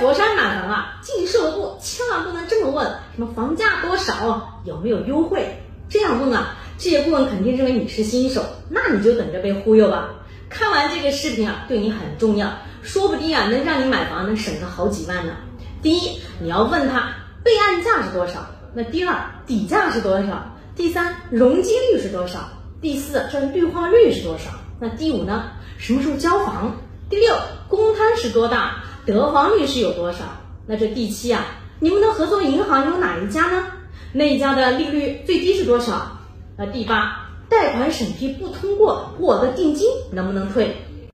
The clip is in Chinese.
佛山买房啊，进售楼部千万不能这么问，什么房价多少，有没有优惠？这样问啊，这些顾问肯定认为你是新手，那你就等着被忽悠吧。看完这个视频啊，对你很重要，说不定啊能让你买房能省个好几万呢。第一，你要问他备案价是多少？那第二，底价是多少？第三，容积率是多少？第四，这绿化率是多少？那第五呢？什么时候交房？第六，公摊是多大？得房率是有多少？那这第七啊，你们的合作银行有哪一家呢？那一家的利率最低是多少？那第八，贷款审批不通过，我的定金能不能退？